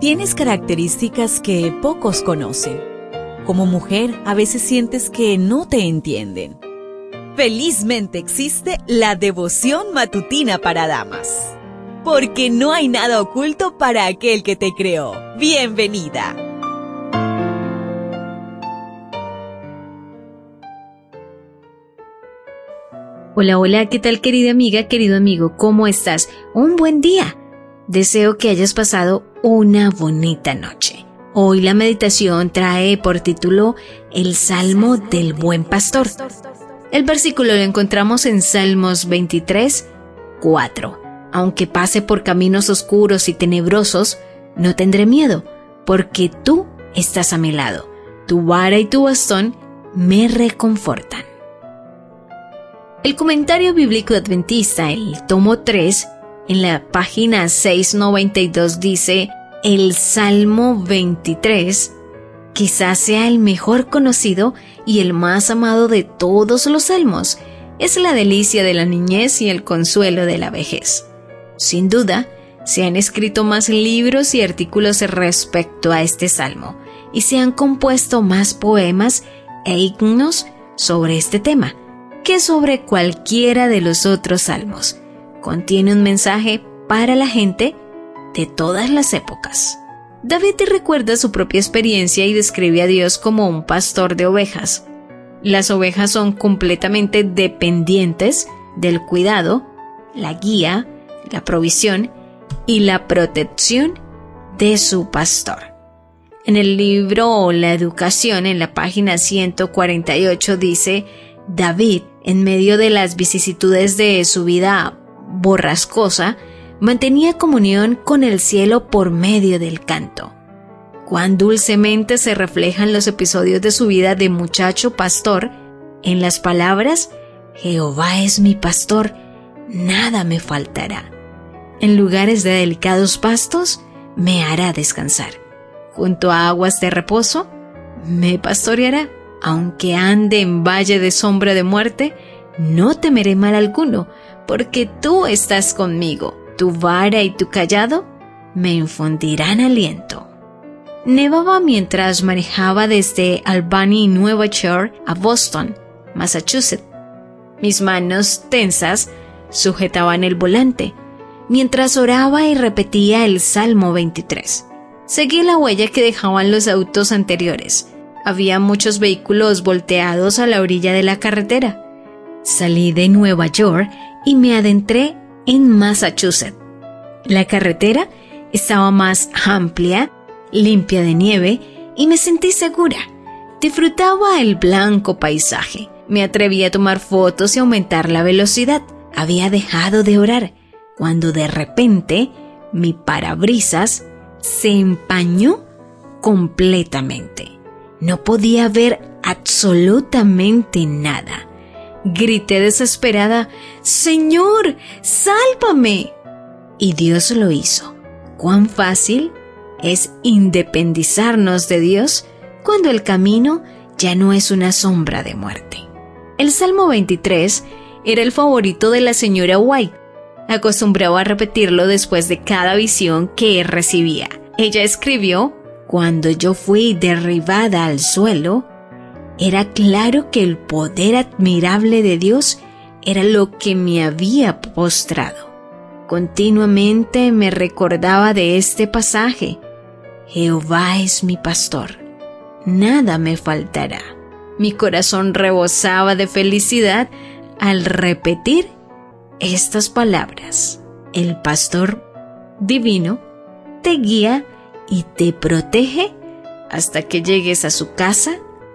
Tienes características que pocos conocen. Como mujer, a veces sientes que no te entienden. Felizmente existe la devoción matutina para damas. Porque no hay nada oculto para aquel que te creó. Bienvenida. Hola, hola, ¿qué tal querida amiga, querido amigo? ¿Cómo estás? Un buen día. Deseo que hayas pasado una bonita noche. Hoy la meditación trae por título El Salmo del Buen Pastor. El versículo lo encontramos en Salmos 23, 4. Aunque pase por caminos oscuros y tenebrosos, no tendré miedo, porque tú estás a mi lado. Tu vara y tu bastón me reconfortan. El comentario bíblico adventista, el tomo 3, en la página 692 dice, el Salmo 23 quizás sea el mejor conocido y el más amado de todos los salmos. Es la delicia de la niñez y el consuelo de la vejez. Sin duda, se han escrito más libros y artículos respecto a este salmo, y se han compuesto más poemas e himnos sobre este tema que sobre cualquiera de los otros salmos contiene un mensaje para la gente de todas las épocas. David recuerda su propia experiencia y describe a Dios como un pastor de ovejas. Las ovejas son completamente dependientes del cuidado, la guía, la provisión y la protección de su pastor. En el libro La Educación, en la página 148, dice, David, en medio de las vicisitudes de su vida borrascosa, mantenía comunión con el cielo por medio del canto. Cuán dulcemente se reflejan los episodios de su vida de muchacho pastor en las palabras Jehová es mi pastor, nada me faltará. En lugares de delicados pastos me hará descansar. Junto a aguas de reposo me pastoreará. Aunque ande en valle de sombra de muerte, no temeré mal alguno, porque tú estás conmigo, tu vara y tu callado me infundirán aliento. Nevaba mientras manejaba desde Albany, Nueva York, a Boston, Massachusetts. Mis manos tensas sujetaban el volante, mientras oraba y repetía el Salmo 23. Seguí la huella que dejaban los autos anteriores. Había muchos vehículos volteados a la orilla de la carretera. Salí de Nueva York y me adentré en Massachusetts. La carretera estaba más amplia, limpia de nieve y me sentí segura. Disfrutaba el blanco paisaje. Me atreví a tomar fotos y aumentar la velocidad. Había dejado de orar cuando de repente mi parabrisas se empañó completamente. No podía ver absolutamente nada. Grité desesperada, Señor, sálvame. Y Dios lo hizo. Cuán fácil es independizarnos de Dios cuando el camino ya no es una sombra de muerte. El Salmo 23 era el favorito de la señora White. Acostumbraba a repetirlo después de cada visión que recibía. Ella escribió, Cuando yo fui derribada al suelo, era claro que el poder admirable de Dios era lo que me había postrado. Continuamente me recordaba de este pasaje. Jehová es mi pastor. Nada me faltará. Mi corazón rebosaba de felicidad al repetir estas palabras. El pastor divino te guía y te protege hasta que llegues a su casa